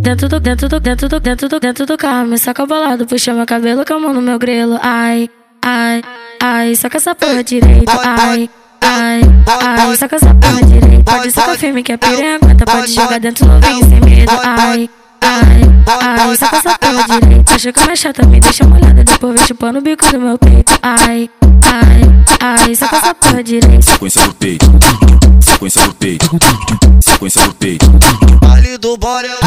Dentro do, dentro do, dentro do, dentro do, dentro do carro, me saca bolado, puxa meu cabelo com a mão no meu grelo. Ai, ai, ai, saca essa porra direito. Ai, ai, ai, saca essa porra direito. Pode sacar firme que a piranha aguenta, pode jogar dentro do vinho sem medo. Ai, ai, ai, saca essa porra direito. Acha que é chata, me deixa molhada, depois vem chupando o bico do meu peito. Ai, ai, ai, saca essa porra direito. Sequência do peito, sequência do peito, sequência do peito. Ali do Borel.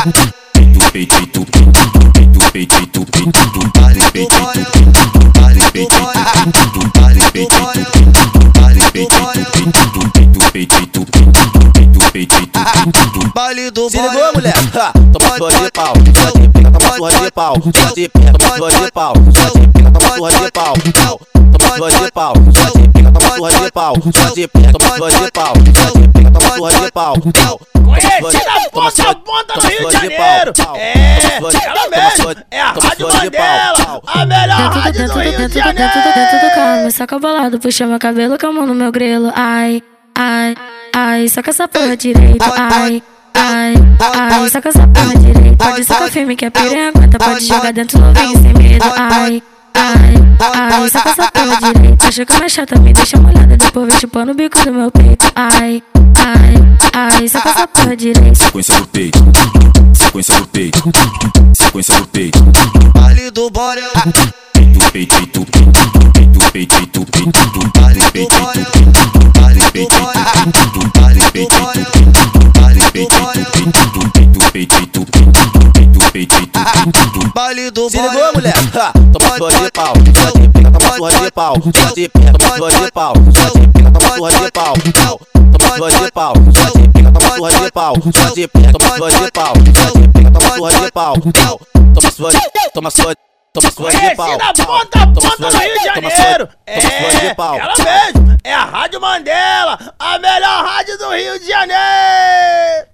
Baile do Se ligou, mulher? Toma surra de pau, surra de pica, toma surra de pau, surra de pica, toma surra de pau, toma surra de pau, toma surra de pau, toma surra de pau, surra de pica, toma surra de pau, surra de pica, toma surra de pau. É a Rádio Mandela. A melhor Dentro do, rádio dentro do Rio dentro de Janeiro. dentro do carro, me saca bolado, puxa meu cabelo com a mão no meu grelo. Ai, ai, ai, saca essa porra direito. Ai, ai, ai, saca essa porra direito. Pode sacar firme que a piranha aguenta, pode jogar dentro do vinho sem medo. Ai, ai, ai, saca essa porra direito. Acha que é chata, me deixa molhada, depois vem chupando o bico do meu peito. Ai, ai, ai, saca essa porra direito. Sequência do peito, sequência do peito, sequência do peito. Ali do Borel. Peito, peito, peito, peito, peito, peito, do peito, Borel. peito, Ali do peito, peito, do peito, peito, do peito, peito, peito, peito, peito, peito. Baile do Se Borel. ligou, mulher? Ha, Toma surra de pau, surra de pica, toma surra de pau, surra de pica, toma surra de pau, surra de pica, toma surra de pau, toma surra de pau, surra de pica, toma surra de pau, surra de pica, toma surra de pau, surra de pica, toma surra de pau, toma surra, toma surra, toma surra de pau, Conhece da ponta ponta do Rio de Janeiro. toma surra de É, pau. ela mesmo. É a Rádio Mandela. A melhor rádio do Rio de Janeiro.